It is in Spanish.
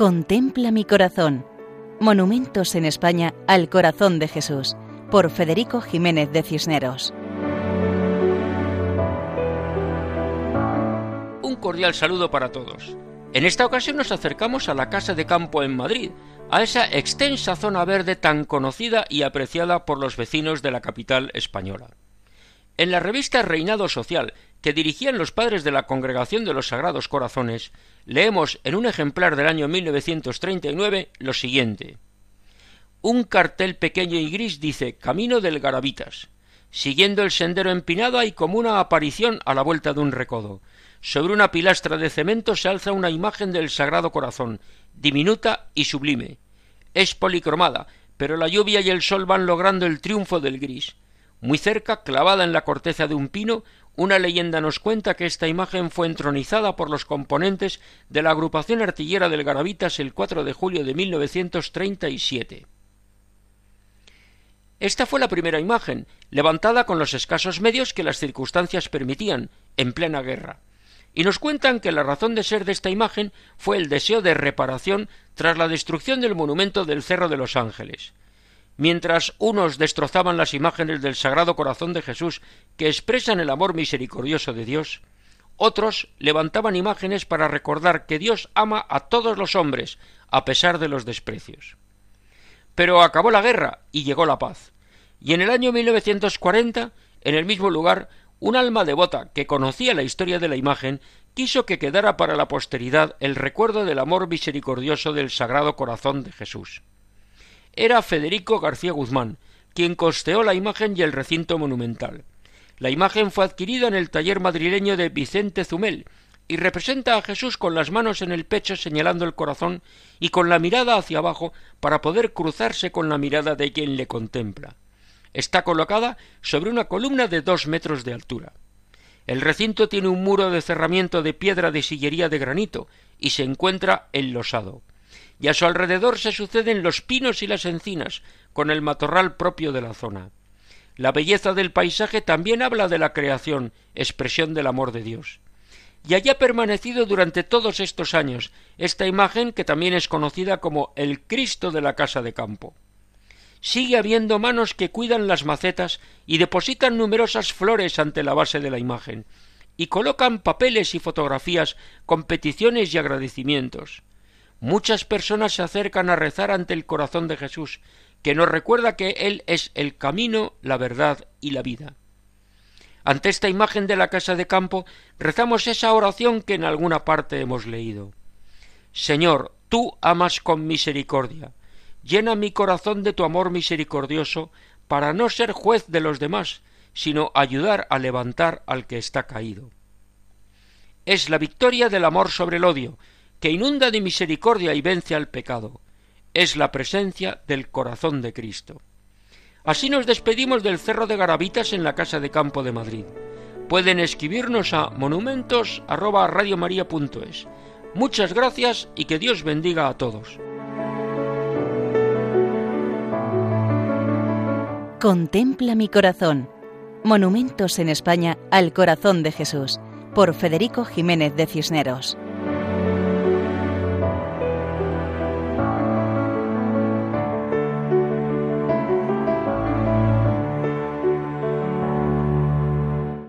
Contempla mi corazón. Monumentos en España al corazón de Jesús, por Federico Jiménez de Cisneros. Un cordial saludo para todos. En esta ocasión nos acercamos a la Casa de Campo en Madrid, a esa extensa zona verde tan conocida y apreciada por los vecinos de la capital española. En la revista Reinado Social, que dirigían los padres de la Congregación de los Sagrados Corazones, leemos en un ejemplar del año 1939 lo siguiente. Un cartel pequeño y gris dice Camino del Garabitas. Siguiendo el sendero empinado hay como una aparición a la vuelta de un recodo. Sobre una pilastra de cemento se alza una imagen del Sagrado Corazón, diminuta y sublime. Es policromada, pero la lluvia y el sol van logrando el triunfo del gris. Muy cerca, clavada en la corteza de un pino, una leyenda nos cuenta que esta imagen fue entronizada por los componentes de la agrupación artillera del Garavitas el 4 de julio de 1937. Esta fue la primera imagen, levantada con los escasos medios que las circunstancias permitían, en plena guerra. Y nos cuentan que la razón de ser de esta imagen fue el deseo de reparación tras la destrucción del monumento del Cerro de los Ángeles. Mientras unos destrozaban las imágenes del Sagrado Corazón de Jesús que expresan el amor misericordioso de Dios, otros levantaban imágenes para recordar que Dios ama a todos los hombres, a pesar de los desprecios. Pero acabó la guerra y llegó la paz. Y en el año 1940, en el mismo lugar, un alma devota que conocía la historia de la imagen quiso que quedara para la posteridad el recuerdo del amor misericordioso del Sagrado Corazón de Jesús. Era Federico García Guzmán, quien costeó la imagen y el recinto monumental. La imagen fue adquirida en el taller madrileño de Vicente Zumel y representa a Jesús con las manos en el pecho señalando el corazón y con la mirada hacia abajo para poder cruzarse con la mirada de quien le contempla. Está colocada sobre una columna de dos metros de altura. El recinto tiene un muro de cerramiento de piedra de sillería de granito y se encuentra enlosado. Y a su alrededor se suceden los pinos y las encinas, con el matorral propio de la zona. La belleza del paisaje también habla de la creación, expresión del amor de Dios. Y allí ha permanecido durante todos estos años esta imagen que también es conocida como el Cristo de la casa de campo sigue habiendo manos que cuidan las macetas y depositan numerosas flores ante la base de la imagen, y colocan papeles y fotografías con peticiones y agradecimientos. Muchas personas se acercan a rezar ante el corazón de Jesús, que nos recuerda que Él es el camino, la verdad y la vida. Ante esta imagen de la casa de campo rezamos esa oración que en alguna parte hemos leído. Señor, tú amas con misericordia llena mi corazón de tu amor misericordioso, para no ser juez de los demás, sino ayudar a levantar al que está caído. Es la victoria del amor sobre el odio, que inunda de misericordia y vence al pecado. Es la presencia del corazón de Cristo. Así nos despedimos del Cerro de Garavitas en la Casa de Campo de Madrid. Pueden escribirnos a monumentos@radiomaria.es. Muchas gracias y que Dios bendiga a todos. Contempla mi corazón. Monumentos en España al corazón de Jesús, por Federico Jiménez de Cisneros.